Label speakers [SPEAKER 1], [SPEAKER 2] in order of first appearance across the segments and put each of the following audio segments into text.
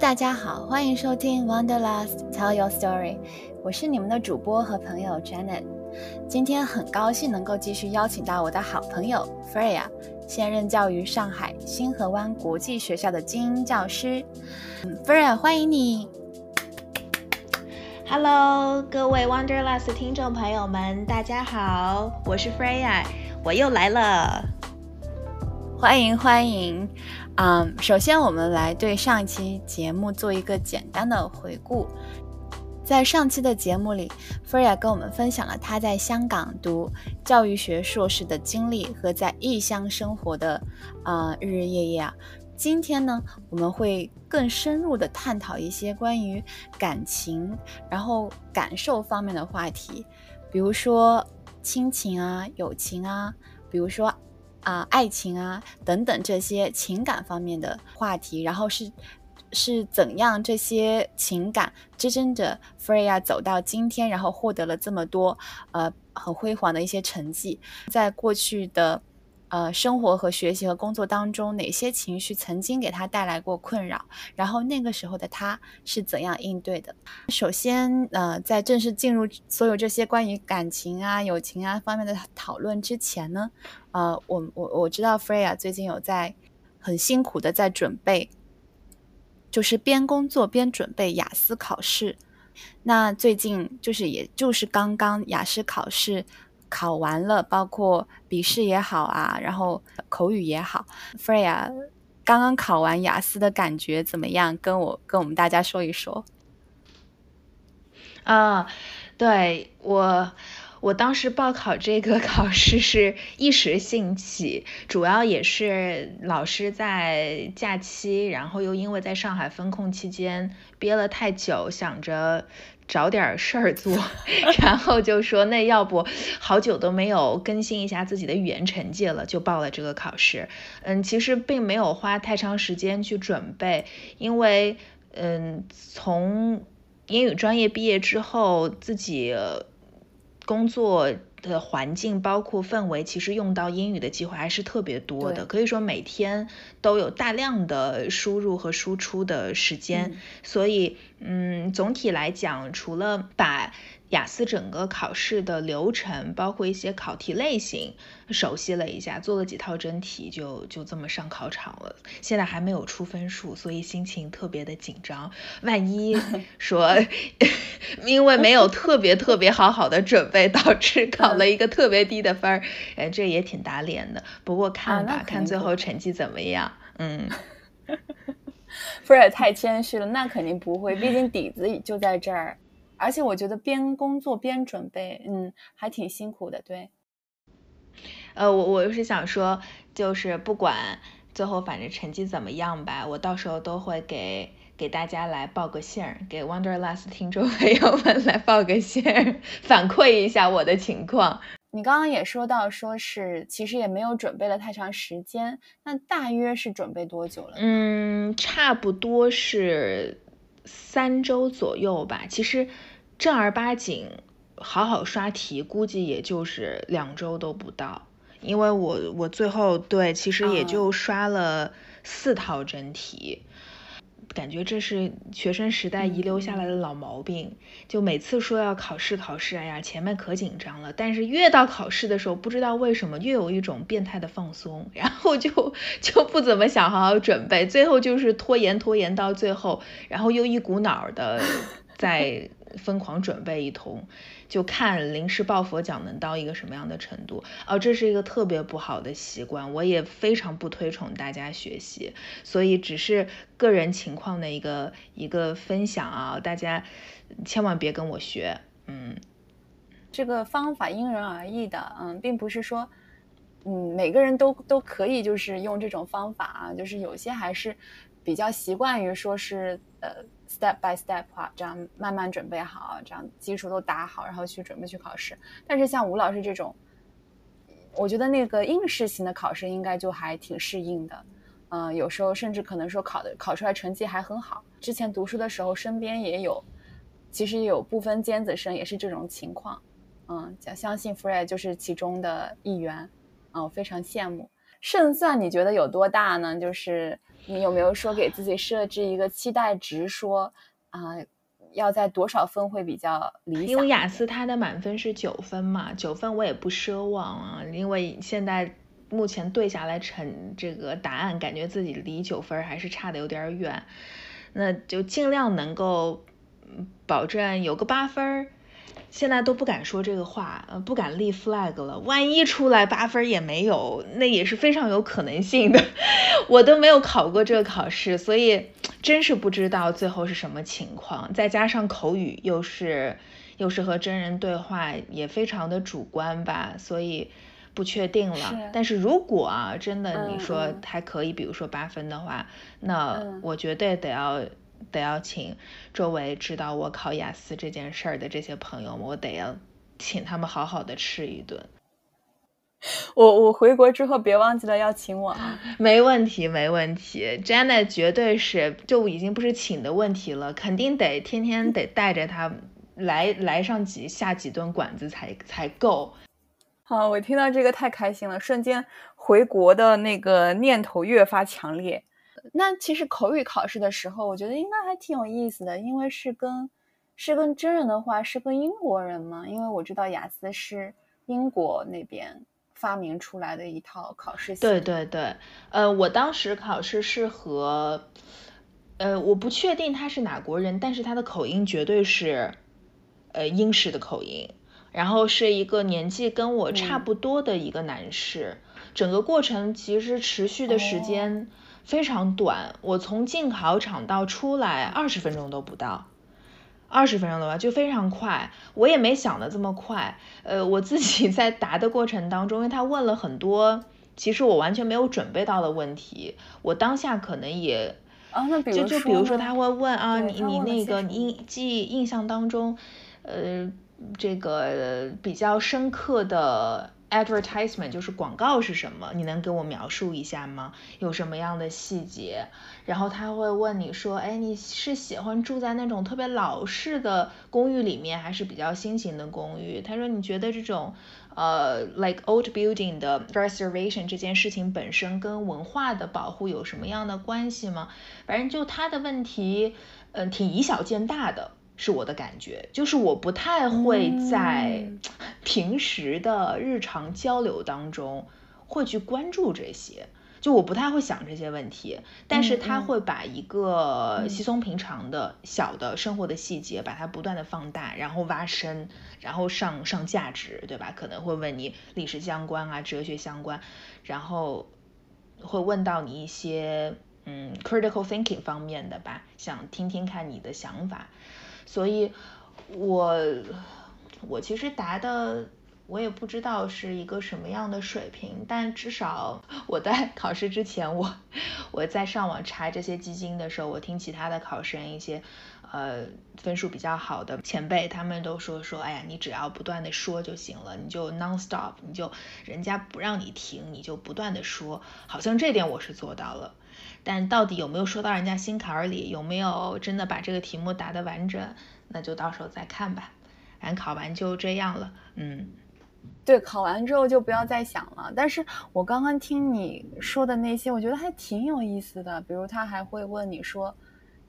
[SPEAKER 1] 大家好，欢迎收听 Wanderlust Tell Your Story，我是你们的主播和朋友 Janet。今天很高兴能够继续邀请到我的好朋友 Freya，现任教于上海星河湾国际学校的精英教师。Freya，欢迎你。
[SPEAKER 2] Hello，各位 Wanderlust 听众朋友们，大家好，我是 Freya，我又来了。
[SPEAKER 1] 欢迎欢迎。嗯，首先我们来对上一期节目做一个简单的回顾。在上期的节目里，Freya 跟我们分享了她在香港读教育学硕士的经历和在异乡生活的呃日日夜夜啊。今天呢，我们会更深入的探讨一些关于感情然后感受方面的话题，比如说亲情啊、友情啊，比如说。啊，爱情啊，等等这些情感方面的话题，然后是是怎样这些情感支撑着 Freya 走到今天，然后获得了这么多呃很辉煌的一些成绩，在过去的。呃，生活和学习和工作当中，哪些情绪曾经给他带来过困扰？然后那个时候的他是怎样应对的？首先，呃，在正式进入所有这些关于感情啊、友情啊方面的讨论之前呢，呃，我我我知道 Freya 最近有在很辛苦的在准备，就是边工作边准备雅思考试。那最近就是也就是刚刚雅思考试。考完了，包括笔试也好啊，然后口语也好，Freya 刚刚考完雅思的感觉怎么样？跟我跟我们大家说一说。
[SPEAKER 2] 啊，对我，我当时报考这个 考试是一时兴起，主要也是老师在假期，然后又因为在上海封控期间憋了太久，想着。找点事儿做，然后就说那要不好久都没有更新一下自己的语言成绩了，就报了这个考试。嗯，其实并没有花太长时间去准备，因为嗯，从英语专业毕业之后，自己工作。的环境包括氛围，其实用到英语的机会还是特别多的，可以说每天都有大量的输入和输出的时间，所以嗯，总体来讲，除了把。雅思整个考试的流程，包括一些考题类型，熟悉了一下，做了几套真题，就就这么上考场了。现在还没有出分数，所以心情特别的紧张。万一 说 因为没有特别特别好好的准备，导致 考了一个特别低的分儿，哎，这也挺打脸的。不过看吧，看最后成绩怎么样。嗯，
[SPEAKER 1] 不是太谦虚了，那肯定不会，毕竟底子就在这儿。而且我觉得边工作边准备，嗯，还挺辛苦的，对。
[SPEAKER 2] 呃，我我是想说，就是不管最后反正成绩怎么样吧，我到时候都会给给大家来报个信儿，给 Wonderlust 听众朋友们来报个信儿，反馈一下我的情况。
[SPEAKER 1] 你刚刚也说到，说是其实也没有准备了太长时间，那大约是准备多久了？
[SPEAKER 2] 嗯，差不多是三周左右吧。其实。正儿八经好好刷题，估计也就是两周都不到，因为我我最后对其实也就刷了四套真题，感觉这是学生时代遗留下来的老毛病，就每次说要考试考试，哎呀前面可紧张了，但是越到考试的时候，不知道为什么越有一种变态的放松，然后就就不怎么想好好准备，最后就是拖延拖延到最后，然后又一股脑的 在。疯狂准备一通，就看临时抱佛脚能到一个什么样的程度哦，这是一个特别不好的习惯，我也非常不推崇大家学习，所以只是个人情况的一个一个分享啊，大家千万别跟我学，嗯，
[SPEAKER 1] 这个方法因人而异的，嗯，并不是说，嗯，每个人都都可以就是用这种方法啊，就是有些还是比较习惯于说是呃。Step by step 啊，这样慢慢准备好，这样基础都打好，然后去准备去考试。但是像吴老师这种，我觉得那个应试型的考试应该就还挺适应的。嗯，有时候甚至可能说考的考出来成绩还很好。之前读书的时候，身边也有，其实有部分尖子生也是这种情况。嗯，相相信 Fred 就是其中的一员。嗯，我非常羡慕。胜算你觉得有多大呢？就是你有没有说给自己设置一个期待值，说啊要在多少分会比较理想？
[SPEAKER 2] 因为雅思它的满分是九分嘛，九分我也不奢望啊，因为现在目前对下来成这个答案，感觉自己离九分还是差的有点远，那就尽量能够保证有个八分。现在都不敢说这个话，呃，不敢立 flag 了。万一出来八分也没有，那也是非常有可能性的。我都没有考过这个考试，所以真是不知道最后是什么情况。再加上口语又是又是和真人对话，也非常的主观吧，所以不确定了。但是如果啊，真的你说还可以，比如说八分的话，那我绝对得要。得要请周围知道我考雅思这件事儿的这些朋友们，我得要请他们好好的吃一顿。
[SPEAKER 1] 我我回国之后别忘记了要请我啊！
[SPEAKER 2] 没问题，没问题，Janet 绝对是就已经不是请的问题了，肯定得天天得带着他来来上几下几顿馆子才才够。
[SPEAKER 1] 好，我听到这个太开心了，瞬间回国的那个念头越发强烈。那其实口语考试的时候，我觉得应该还挺有意思的，因为是跟是跟真人的话，是跟英国人嘛。因为我知道雅思是英国那边发明出来的一套考试。
[SPEAKER 2] 对对对，呃，我当时考试是和，呃，我不确定他是哪国人，但是他的口音绝对是，呃，英式的口音。然后是一个年纪跟我差不多的一个男士，整个过程其实持续的时间。非常短，我从进考场到出来二十分钟都不到，二十分钟的话就非常快。我也没想的这么快，呃，我自己在答的过程当中，因为他问了很多，其实我完全没有准备到的问题，我当下可能也
[SPEAKER 1] 啊，那比
[SPEAKER 2] 如就就比
[SPEAKER 1] 如
[SPEAKER 2] 说他会问啊，你你那个印记印象当中，呃，这个比较深刻的。Advertisement 就是广告是什么？你能给我描述一下吗？有什么样的细节？然后他会问你说，哎，你是喜欢住在那种特别老式的公寓里面，还是比较新型的公寓？他说你觉得这种呃，like old building 的 restoration 这件事情本身跟文化的保护有什么样的关系吗？反正就他的问题，嗯，挺以小见大的。是我的感觉，就是我不太会在 平时的日常交流当中会去关注这些，就我不太会想这些问题。但是他会把一个稀松平常的小的生活的细节，把它不断的放大，然后挖深，然后上上价值，对吧？可能会问你历史相关啊，哲学相关，然后会问到你一些嗯 critical thinking 方面的吧，想听听看你的想法。所以，我我其实答的我也不知道是一个什么样的水平，但至少我在考试之前，我我在上网查这些基金的时候，我听其他的考生一些呃分数比较好的前辈，他们都说说，哎呀，你只要不断的说就行了，你就 non stop，你就人家不让你停，你就不断的说，好像这点我是做到了。但到底有没有说到人家心坎儿里，有没有真的把这个题目答得完整，那就到时候再看吧。反正考完就这样了，嗯，
[SPEAKER 1] 对，考完之后就不要再想了。但是我刚刚听你说的那些，我觉得还挺有意思的。比如他还会问你说，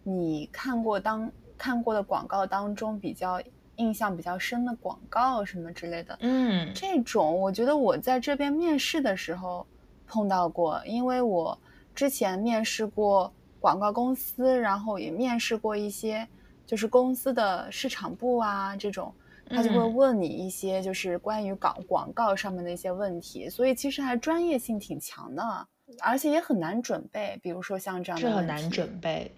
[SPEAKER 1] 你看过当看过的广告当中比较印象比较深的广告什么之类的，
[SPEAKER 2] 嗯，
[SPEAKER 1] 这种我觉得我在这边面试的时候碰到过，因为我。之前面试过广告公司，然后也面试过一些就是公司的市场部啊，这种他就会问你一些就是关于广广告上面的一些问题，所以其实还专业性挺强的，而且也很难准备。比如说像这样的，
[SPEAKER 2] 这很难准备。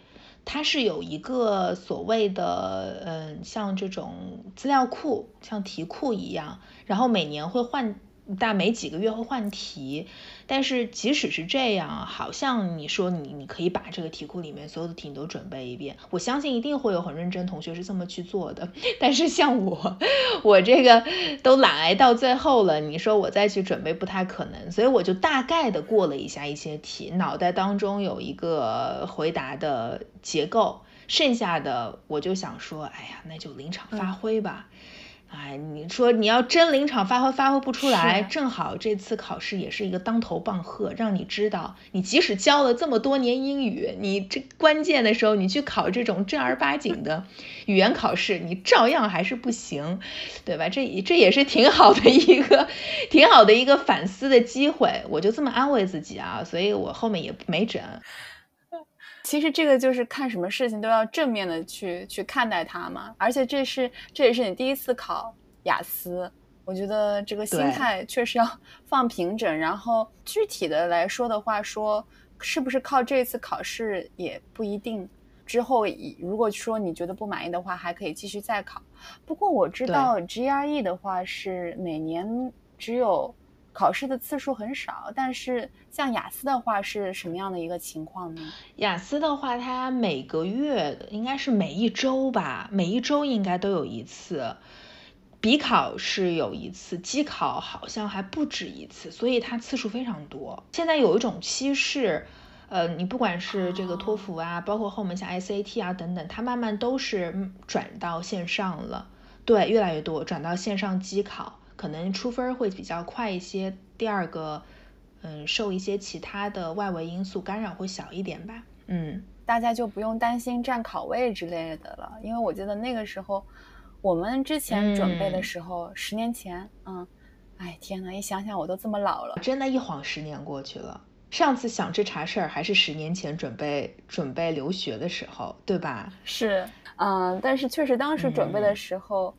[SPEAKER 2] 它是有一个所谓的，嗯，像这种资料库，像题库一样，然后每年会换。但每几个月会换题，但是即使是这样，好像你说你你可以把这个题库里面所有的题你都准备一遍，我相信一定会有很认真同学是这么去做的。但是像我，我这个都懒癌到最后了，你说我再去准备不太可能，所以我就大概的过了一下一些题，脑袋当中有一个回答的结构，剩下的我就想说，哎呀，那就临场发挥吧。哎，你说你要真临场发挥发挥不出来，正好这次考试也是一个当头棒喝，让你知道，你即使教了这么多年英语，你这关键的时候你去考这种正儿八经的语言考试，你照样还是不行，对吧？这这也是挺好的一个挺好的一个反思的机会，我就这么安慰自己啊，所以我后面也没整。
[SPEAKER 1] 其实这个就是看什么事情都要正面的去去看待它嘛，而且这是这也是你第一次考雅思，我觉得这个心态确实要 放平整。然后具体的来说的话，说是不是靠这次考试也不一定。之后如果说你觉得不满意的话，还可以继续再考。不过我知道 GRE 的话是每年只有。考试的次数很少，但是像雅思的话是什么样的一个情况呢？
[SPEAKER 2] 雅思的话，它每个月应该是每一周吧，每一周应该都有一次。笔考是有一次，机考好像还不止一次，所以它次数非常多。现在有一种趋势，呃，你不管是这个托福啊，包括后面像 SAT 啊等等，它慢慢都是转到线上了。对，越来越多转到线上机考。可能出分会比较快一些。第二个，嗯，受一些其他的外围因素干扰会小一点吧。嗯，
[SPEAKER 1] 大家就不用担心占考位之类的了，因为我记得那个时候我们之前准备的时候，十年前，嗯，哎天呐，一想想我都这么老了，
[SPEAKER 2] 真的，一晃十年过去了。上次想这茬事儿还是十年前准备准备留学的时候，对吧？
[SPEAKER 1] 是，嗯，但是确实当时准备的时候。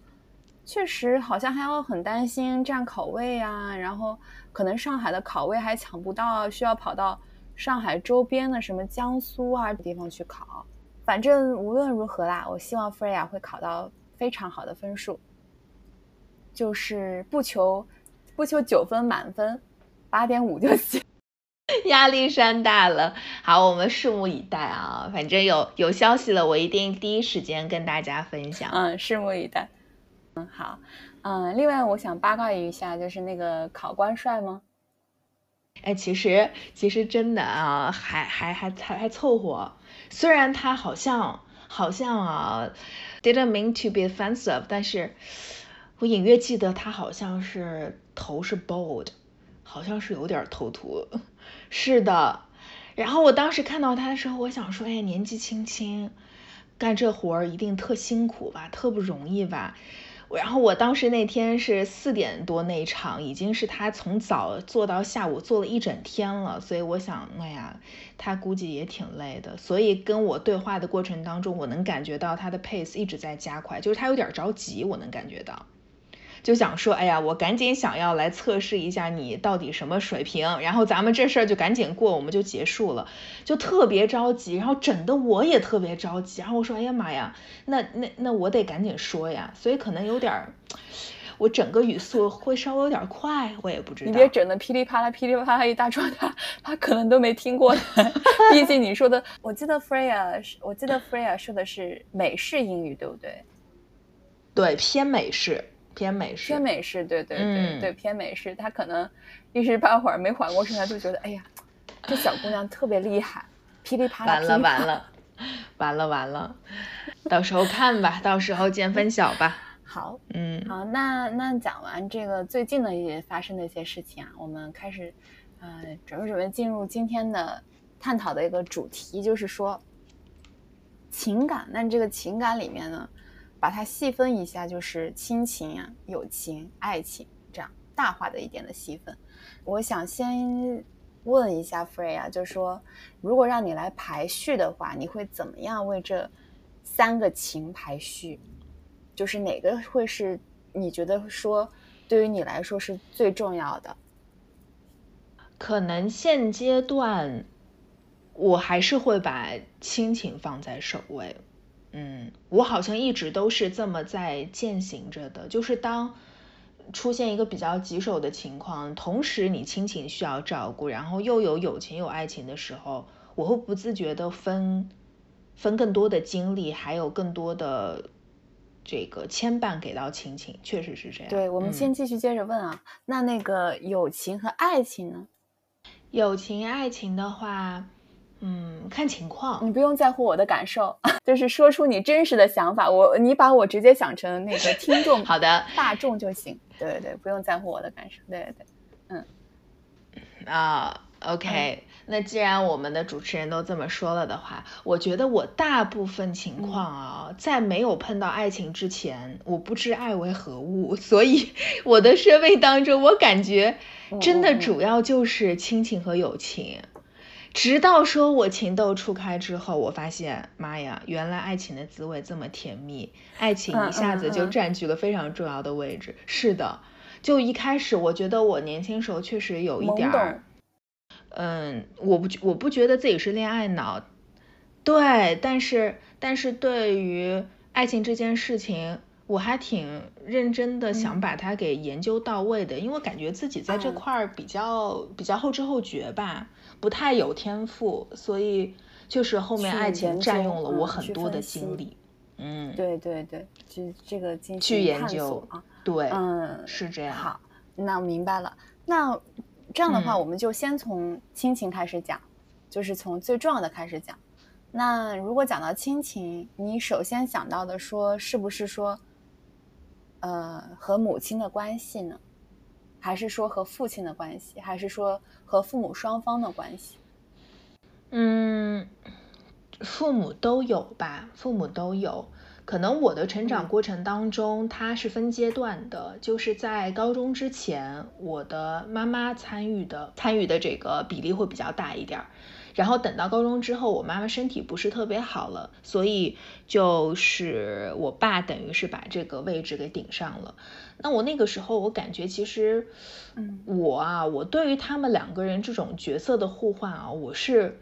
[SPEAKER 1] 确实，好像还要很担心占考位啊，然后可能上海的考位还抢不到，需要跑到上海周边的什么江苏啊地方去考。反正无论如何啦，我希望 Freya 会考到非常好的分数，就是不求不求九分满分，八点五就行。
[SPEAKER 2] 压力山大了，好，我们拭目以待啊！反正有有消息了，我一定第一时间跟大家分享。
[SPEAKER 1] 嗯，拭目以待。嗯好，嗯，另外我想八卦一下，就是那个考官帅吗？
[SPEAKER 2] 哎，其实其实真的啊，还还还还还凑合。虽然他好像好像啊，didn't mean to be offensive，但是我隐约记得他好像是头是 bald，好像是有点头秃。是的，然后我当时看到他的时候，我想说，哎，年纪轻轻干这活儿一定特辛苦吧，特不容易吧。然后我当时那天是四点多那场，已经是他从早做到下午做了一整天了，所以我想，哎呀，他估计也挺累的。所以跟我对话的过程当中，我能感觉到他的 pace 一直在加快，就是他有点着急，我能感觉到。就想说，哎呀，我赶紧想要来测试一下你到底什么水平，然后咱们这事儿就赶紧过，我们就结束了，就特别着急，然后整的我也特别着急，然后我说，哎呀妈呀，那那那我得赶紧说呀，所以可能有点儿，我整个语速会稍微有点快，我也不知道。
[SPEAKER 1] 你别整的噼里啪啦噼里啪啦一大串，他他可能都没听过，毕竟你说的，我记得 Freya，我记得 Freya 说的是美式英语，对不对？
[SPEAKER 2] 对，偏美式。偏美式，
[SPEAKER 1] 偏美式，对对对对，偏美式。他可能一时半会儿没缓过神来，就觉得哎呀，这小姑娘特别厉害，噼里啪啦。
[SPEAKER 2] 完了完了，完了完了，到时候看吧，到时候见分晓吧。
[SPEAKER 1] 好，
[SPEAKER 2] 嗯，
[SPEAKER 1] 好，那那讲完这个最近的一些发生的一些事情啊，我们开始呃准备准备进入今天的探讨的一个主题，就是说情感。那这个情感里面呢？把它细分一下，就是亲情啊、友情、爱情这样大化的一点的细分。我想先问一下 Frey 啊，就是说，如果让你来排序的话，你会怎么样为这三个情排序？就是哪个会是你觉得说对于你来说是最重要的？
[SPEAKER 2] 可能现阶段我还是会把亲情放在首位。嗯，我好像一直都是这么在践行着的，就是当出现一个比较棘手的情况，同时你亲情需要照顾，然后又有友情有爱情的时候，我会不自觉的分分更多的精力，还有更多的这个牵绊给到亲情，确实是这样。
[SPEAKER 1] 对，我们先继续接着问啊，那那个友情和爱情呢？
[SPEAKER 2] 友情爱情的话。嗯，看情况。
[SPEAKER 1] 你不用在乎我的感受，就是说出你真实的想法。我你把我直接想成那个 听众，
[SPEAKER 2] 好的，
[SPEAKER 1] 大众就行。对对对，不用在乎我的感受。对对对，嗯。
[SPEAKER 2] 啊，OK，那既然我们的主持人都这么说了的话，我觉得我大部分情况啊，在没有碰到爱情之前，我不知爱为何物，所以我的生命当中，我感觉真的主要就是亲情和友情。直到说我情窦初开之后，我发现，妈呀，原来爱情的滋味这么甜蜜，爱情一下子就占据了非常重要的位置。是的。就一开始，我觉得我年轻时候确实有一点儿，嗯，我不我不觉得自己是恋爱脑，对，但是但是对于爱情这件事情，我还挺认真的，想把它给研究到位的，因为感觉自己在这块儿比较比较后知后觉吧，不太有天赋，所以就是后面爱情占用了我很多的精力，嗯，
[SPEAKER 1] 对对对，就这个进
[SPEAKER 2] 去研究
[SPEAKER 1] 啊。
[SPEAKER 2] 对，
[SPEAKER 1] 嗯，
[SPEAKER 2] 是这样。
[SPEAKER 1] 好，那我明白了。那这样的话，我们就先从亲情开始讲，就是从最重要的开始讲。那如果讲到亲情，你首先想到的说，是不是说，呃，和母亲的关系呢？还是说和父亲的关系？还是说和父母双方的关系？
[SPEAKER 2] 嗯，父母都有吧，父母都有。可能我的成长过程当中，它是分阶段的，就是在高中之前，我的妈妈参与的参与的这个比例会比较大一点儿，然后等到高中之后，我妈妈身体不是特别好了，所以就是我爸等于是把这个位置给顶上了。那我那个时候，我感觉其实，
[SPEAKER 1] 嗯，
[SPEAKER 2] 我啊，我对于他们两个人这种角色的互换啊，我是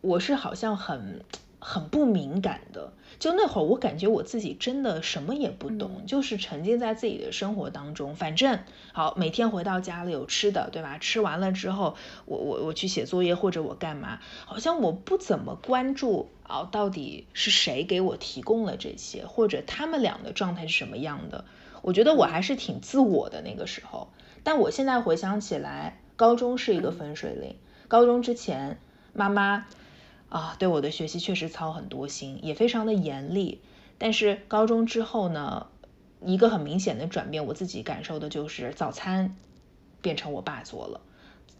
[SPEAKER 2] 我是好像很很不敏感的。就那会儿，我感觉我自己真的什么也不懂，就是沉浸在自己的生活当中。反正好，每天回到家里有吃的，对吧？吃完了之后，我我我去写作业或者我干嘛，好像我不怎么关注啊，到底是谁给我提供了这些，或者他们俩的状态是什么样的？我觉得我还是挺自我的那个时候。但我现在回想起来，高中是一个分水岭。高中之前，妈妈。啊，对我的学习确实操很多心，也非常的严厉。但是高中之后呢，一个很明显的转变，我自己感受的就是早餐变成我爸做了，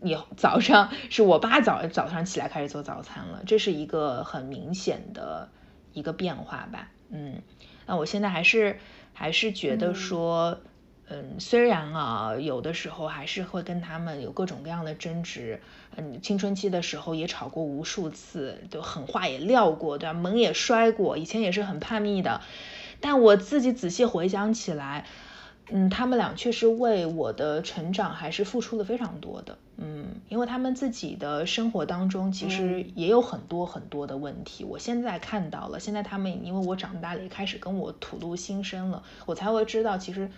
[SPEAKER 2] 以后早上是我爸早早上起来开始做早餐了，这是一个很明显的一个变化吧。嗯，那我现在还是还是觉得说。嗯，虽然啊，有的时候还是会跟他们有各种各样的争执。嗯，青春期的时候也吵过无数次，就狠话也撂过，对吧？门也摔过，以前也是很叛逆的。但我自己仔细回想起来，嗯，他们俩确实为我的成长还是付出了非常多的。嗯，因为他们自己的生活当中其实也有很多很多的问题。我现在看到了，现在他们因为我长大了，也开始跟我吐露心声了，我才会知道其实。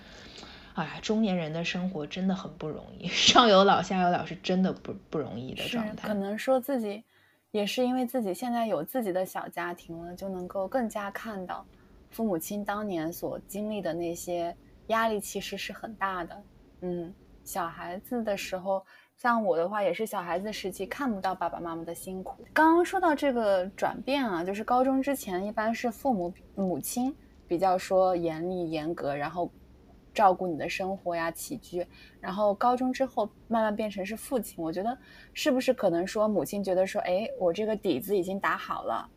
[SPEAKER 2] 哎，中年人的生活真的很不容易，上有老下有老是真的不不容易的状态。
[SPEAKER 1] 可能说自己也是因为自己现在有自己的小家庭了，就能够更加看到父母亲当年所经历的那些压力，其实是很大的。嗯，小孩子的时候，像我的话也是小孩子时期看不到爸爸妈妈的辛苦。刚刚说到这个转变啊，就是高中之前一般是父母母亲比较说严厉严格，然后。照顾你的生活呀、起居，然后高中之后慢慢变成是父亲。我觉得是不是可能说母亲觉得说，哎，我这个底子已经打好了，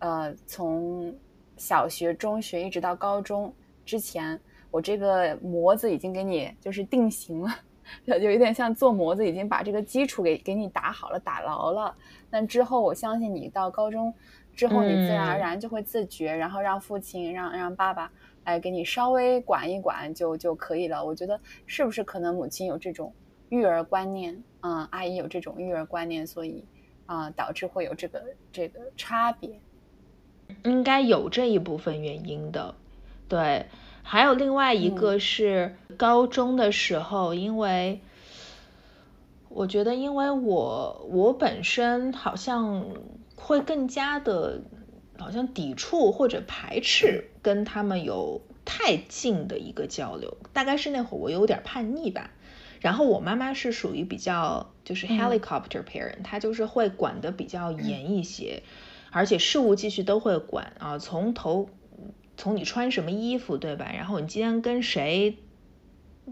[SPEAKER 1] 呃，从小学、中学一直到高中之前，我这个模子已经给你就是定型了，就有点像做模子，已经把这个基础给给你打好了、打牢了。那之后，我相信你到高中之后，你自然而然就会自觉，然后让父亲、让让爸爸。来给你稍微管一管就就可以了。我觉得是不是可能母亲有这种育儿观念，嗯，阿姨有这种育儿观念，所以啊导致会有这个这个差别。
[SPEAKER 2] 应该有这一部分原因的，对。还有另外一个是高中的时候，因为我觉得，因为我我本身好像会更加的。好像抵触或者排斥跟他们有太近的一个交流，大概是那会儿我有点叛逆吧。然后我妈妈是属于比较就是 helicopter parent，她就是会管的比较严一些，而且事务继续都会管啊，从头从你穿什么衣服对吧？然后你今天跟谁？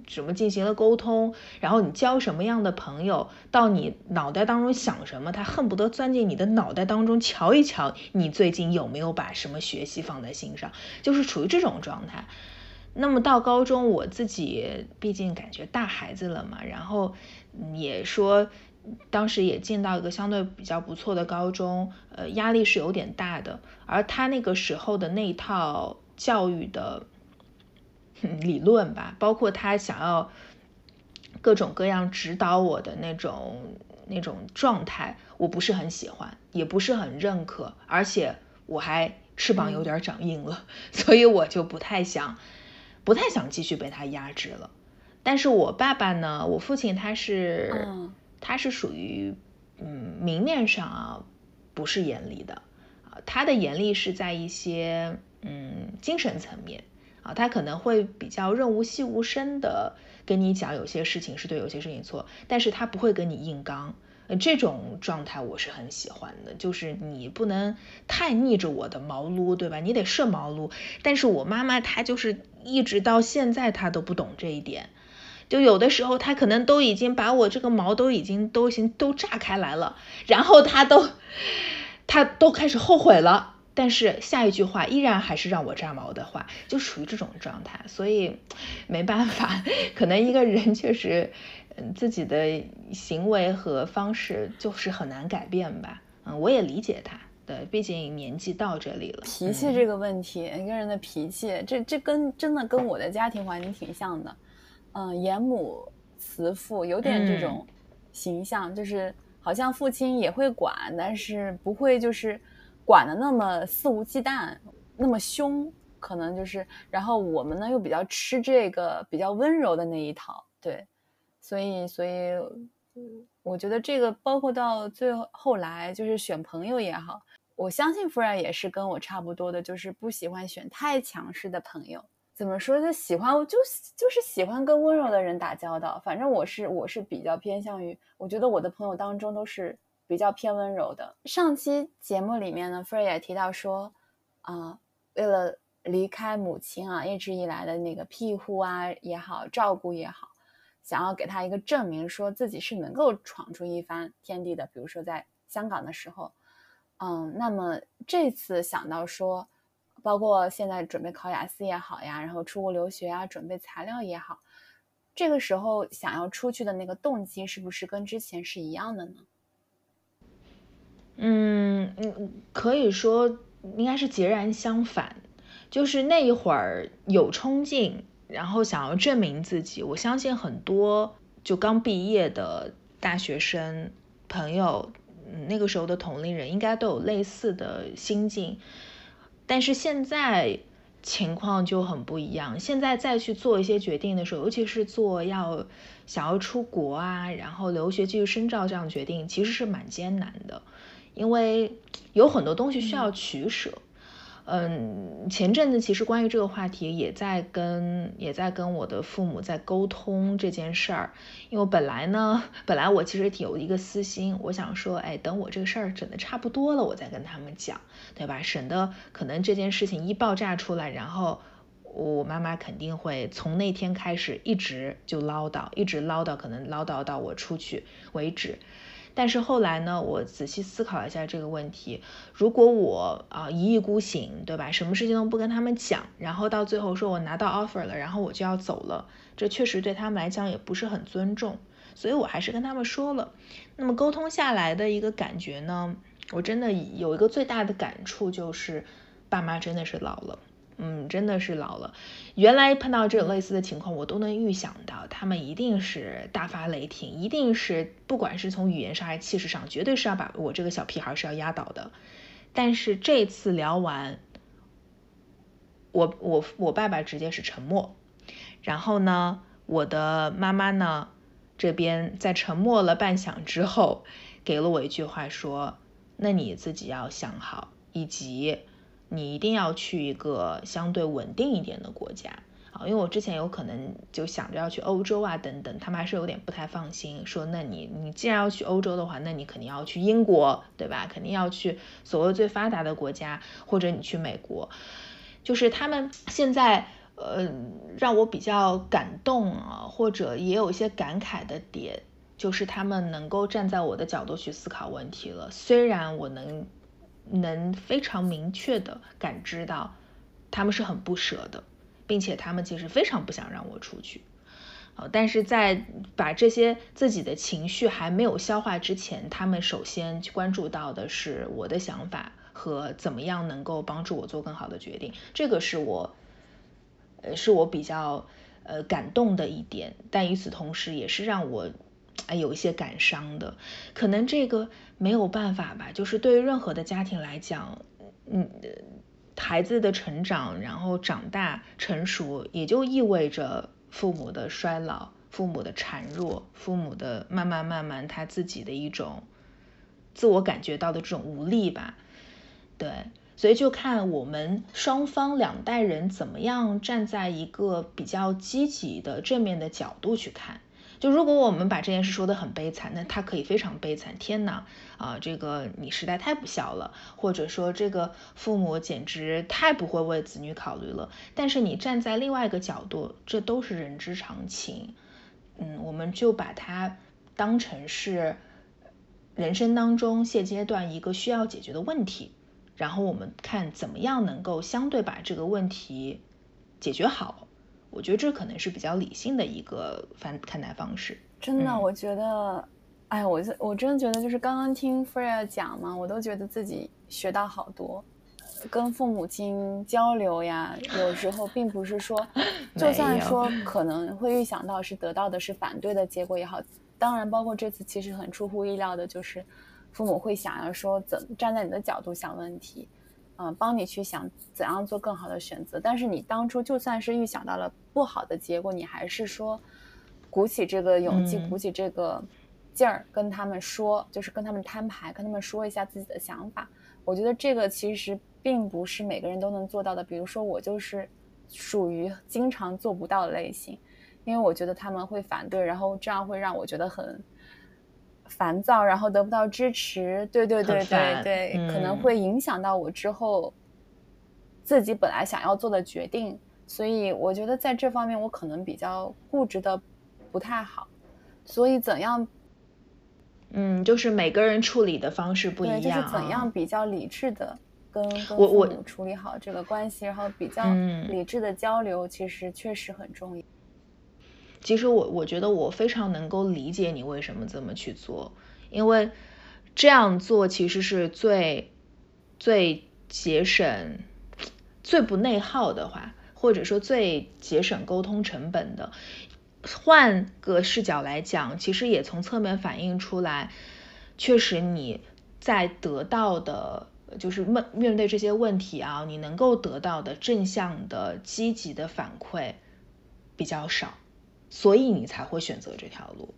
[SPEAKER 2] 什么进行了沟通，然后你交什么样的朋友，到你脑袋当中想什么，他恨不得钻进你的脑袋当中瞧一瞧，你最近有没有把什么学习放在心上，就是处于这种状态。那么到高中，我自己毕竟感觉大孩子了嘛，然后也说当时也进到一个相对比较不错的高中，呃，压力是有点大的。而他那个时候的那套教育的。理论吧，包括他想要各种各样指导我的那种那种状态，我不是很喜欢，也不是很认可，而且我还翅膀有点长硬了，所以我就不太想，不太想继续被他压制了。但是我爸爸呢，我父亲他是，他是属于，嗯，明面上啊不是严厉的啊，他的严厉是在一些嗯精神层面。啊，他可能会比较润物细无声的跟你讲有些事情是对，有些事情错，但是他不会跟你硬刚，呃，这种状态我是很喜欢的，就是你不能太逆着我的毛撸，对吧？你得顺毛撸。但是我妈妈她就是一直到现在她都不懂这一点，就有的时候她可能都已经把我这个毛都已经都行都炸开来了，然后她都她都开始后悔了。但是下一句话依然还是让我炸毛的话，就属于这种状态，所以没办法，可能一个人确实，嗯，自己的行为和方式就是很难改变吧。嗯，我也理解他，对，毕竟年纪到这里了。
[SPEAKER 1] 脾气这个问题，一个人的脾气，这这跟真的跟我的家庭环境挺像的。嗯，严母慈父，有点这种形象，就是好像父亲也会管，但是不会就是。管的那么肆无忌惮，那么凶，可能就是，然后我们呢又比较吃这个比较温柔的那一套，对，所以所以我觉得这个包括到最后来就是选朋友也好，我相信夫人也是跟我差不多的，就是不喜欢选太强势的朋友。怎么说就喜欢就就是喜欢跟温柔的人打交道，反正我是我是比较偏向于，我觉得我的朋友当中都是。比较偏温柔的。上期节目里面呢，Frey 也提到说，啊，为了离开母亲啊，一直以来的那个庇护啊也好，照顾也好，想要给他一个证明，说自己是能够闯出一番天地的。比如说在香港的时候，嗯，那么这次想到说，包括现在准备考雅思也好呀，然后出国留学啊，准备材料也好，这个时候想要出去的那个动机，是不是跟之前是一样的呢？
[SPEAKER 2] 嗯嗯，可以说应该是截然相反，就是那一会儿有冲劲，然后想要证明自己。我相信很多就刚毕业的大学生朋友，那个时候的同龄人应该都有类似的心境。但是现在情况就很不一样，现在再去做一些决定的时候，尤其是做要想要出国啊，然后留学继续深造这样决定，其实是蛮艰难的。因为有很多东西需要取舍，嗯，前阵子其实关于这个话题也在跟也在跟我的父母在沟通这件事儿。因为本来呢，本来我其实挺有一个私心，我想说，哎，等我这个事儿整的差不多了，我再跟他们讲，对吧？省得可能这件事情一爆炸出来，然后我妈妈肯定会从那天开始一直就唠叨，一直唠叨，可能唠叨到我出去为止。但是后来呢，我仔细思考一下这个问题，如果我啊一意孤行，对吧？什么事情都不跟他们讲，然后到最后说我拿到 offer 了，然后我就要走了，这确实对他们来讲也不是很尊重，所以我还是跟他们说了。那么沟通下来的一个感觉呢，我真的有一个最大的感触就是，爸妈真的是老了。嗯，真的是老了。原来碰到这种类似的情况，我都能预想到他们一定是大发雷霆，一定是不管是从语言上还是气势上，绝对是要把我这个小屁孩是要压倒的。但是这次聊完，我我我爸爸直接是沉默，然后呢，我的妈妈呢这边在沉默了半响之后，给了我一句话说：“那你自己要想好，以及。”你一定要去一个相对稳定一点的国家。啊，因为我之前有可能就想着要去欧洲啊等等，他们还是有点不太放心，说那你你既然要去欧洲的话，那你肯定要去英国，对吧？肯定要去所谓最发达的国家，或者你去美国，就是他们现在呃让我比较感动啊，或者也有一些感慨的点，就是他们能够站在我的角度去思考问题了，虽然我能能非常明确的感知到他们是很不舍的。并且他们其实非常不想让我出去，呃，但是在把这些自己的情绪还没有消化之前，他们首先去关注到的是我的想法和怎么样能够帮助我做更好的决定，这个是我，呃，是我比较呃感动的一点，但与此同时也是让我哎有一些感伤的，可能这个没有办法吧，就是对于任何的家庭来讲，嗯。孩子的成长，然后长大成熟，也就意味着父母的衰老、父母的孱弱、父母的慢慢慢慢他自己的一种自我感觉到的这种无力吧。对，所以就看我们双方两代人怎么样站在一个比较积极的正面的角度去看。就如果我们把这件事说的很悲惨，那他可以非常悲惨。天哪，啊，这个你实在太不孝了，或者说这个父母简直太不会为子女考虑了。但是你站在另外一个角度，这都是人之常情。嗯，我们就把它当成是人生当中现阶段一个需要解决的问题，然后我们看怎么样能够相对把这个问题解决好。我觉得这可能是比较理性的一个反看待方式。
[SPEAKER 1] 真的，我觉得，哎，我我真的觉得，就是刚刚听 Freya 讲嘛，我都觉得自己学到好多。跟父母亲交流呀，有时候并不是说，就算说可能会预想到是得到的是反对的结果也好，当然，包括这次其实很出乎意料的，就是父母会想要说怎站在你的角度想问题。嗯，帮你去想怎样做更好的选择。但是你当初就算是预想到了不好的结果，你还是说鼓起这个勇气，鼓起这个劲儿跟他们说，就是跟他们摊牌，跟他们说一下自己的想法。我觉得这个其实并不是每个人都能做到的。比如说我就是属于经常做不到的类型，因为我觉得他们会反对，然后这样会让我觉得很。烦躁，然后得不到支持，对对对对对，可能会影响到我之后自己本来想要做的决定，所以我觉得在这方面我可能比较固执的不太好，所以怎样，
[SPEAKER 2] 嗯，就是每个人处理的方式不一样，
[SPEAKER 1] 就是怎样比较理智的跟跟
[SPEAKER 2] 父
[SPEAKER 1] 母处理好这个关系，然后比较理智的交流，其实确实很重要。
[SPEAKER 2] 其实我我觉得我非常能够理解你为什么这么去做，因为这样做其实是最最节省、最不内耗的话，或者说最节省沟通成本的。换个视角来讲，其实也从侧面反映出来，确实你在得到的，就是面面对这些问题啊，你能够得到的正向的、积极的反馈比较少。所以你才会选择这条路，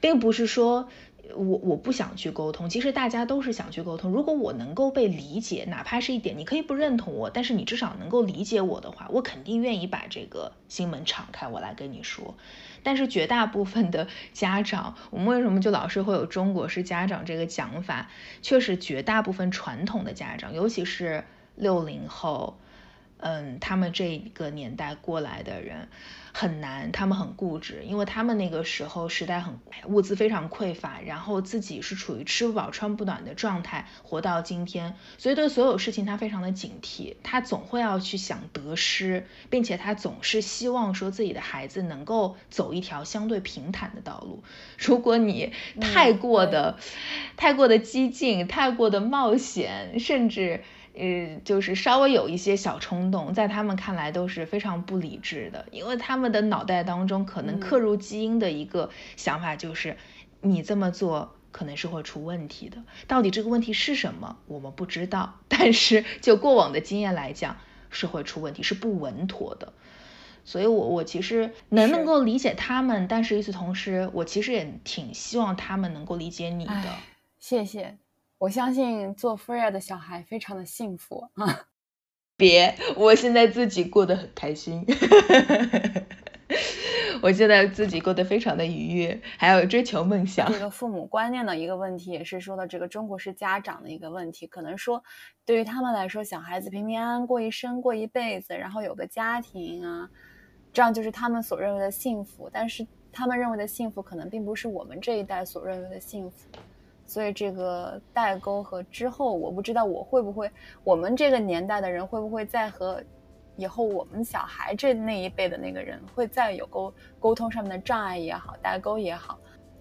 [SPEAKER 2] 并不是说我我不想去沟通，其实大家都是想去沟通。如果我能够被理解，哪怕是一点，你可以不认同我，但是你至少能够理解我的话，我肯定愿意把这个心门敞开，我来跟你说。但是绝大部分的家长，我们为什么就老是会有中国式家长这个讲法？确实，绝大部分传统的家长，尤其是六零后。嗯，他们这个年代过来的人很难，他们很固执，因为他们那个时候时代很物资非常匮乏，然后自己是处于吃不饱穿不暖的状态，活到今天，所以对所有事情他非常的警惕，他总会要去想得失，并且他总是希望说自己的孩子能够走一条相对平坦的道路。如果你太过的、太过的激进，太过的冒险，甚至。呃，就是稍微有一些小冲动，在他们看来都是非常不理智的，因为他们的脑袋当中可能刻入基因的一个想法就是，你这么做可能是会出问题的。到底这个问题是什么，我们不知道，但是就过往的经验来讲，是会出问题，是不稳妥的。所以，我我其实能能够理解他们，但是与此同时，我其实也挺希望他们能够理解你的。
[SPEAKER 1] 谢谢。我相信做 Freya 的小孩非常的幸福啊。
[SPEAKER 2] 别，我现在自己过得很开心。我现在自己过得非常的愉悦，还有追求梦想。
[SPEAKER 1] 这个父母观念的一个问题，也是说的这个中国式家长的一个问题。可能说，对于他们来说，小孩子平平安安过一生，过一辈子，然后有个家庭啊，这样就是他们所认为的幸福。但是他们认为的幸福，可能并不是我们这一代所认为的幸福。所以这个代沟和之后，我不知道我会不会，我们这个年代的人会不会再和。以后我们小孩这那一辈的那个人会再有沟沟通上面的障碍也好，代沟也好，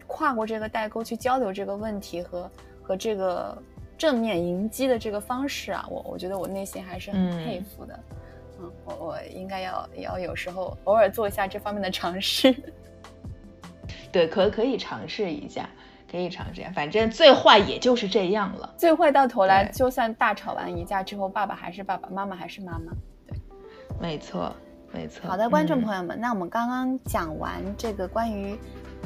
[SPEAKER 1] 跨过这个代沟去交流这个问题和和这个正面迎击的这个方式啊，我我觉得我内心还是很佩服的。嗯，我我应该要要有时候偶尔做一下这方面的尝试。
[SPEAKER 2] 对，可可以尝试一下，可以尝试一下，反正最坏也就是这样了。
[SPEAKER 1] 最坏到头来，就算大吵完一架之后，爸爸还是爸爸，妈妈还是妈妈。
[SPEAKER 2] 对没错，没错。
[SPEAKER 1] 好的，观众朋友们，那我们刚刚讲完这个关于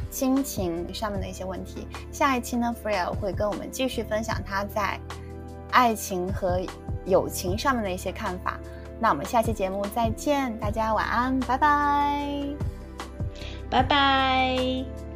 [SPEAKER 1] 亲情上面的一些问题，下一期呢，Freya 会跟我们继续分享他在爱情和友情上面的一些看法。那我们下期节目再见，大家晚安，拜拜，
[SPEAKER 2] 拜拜。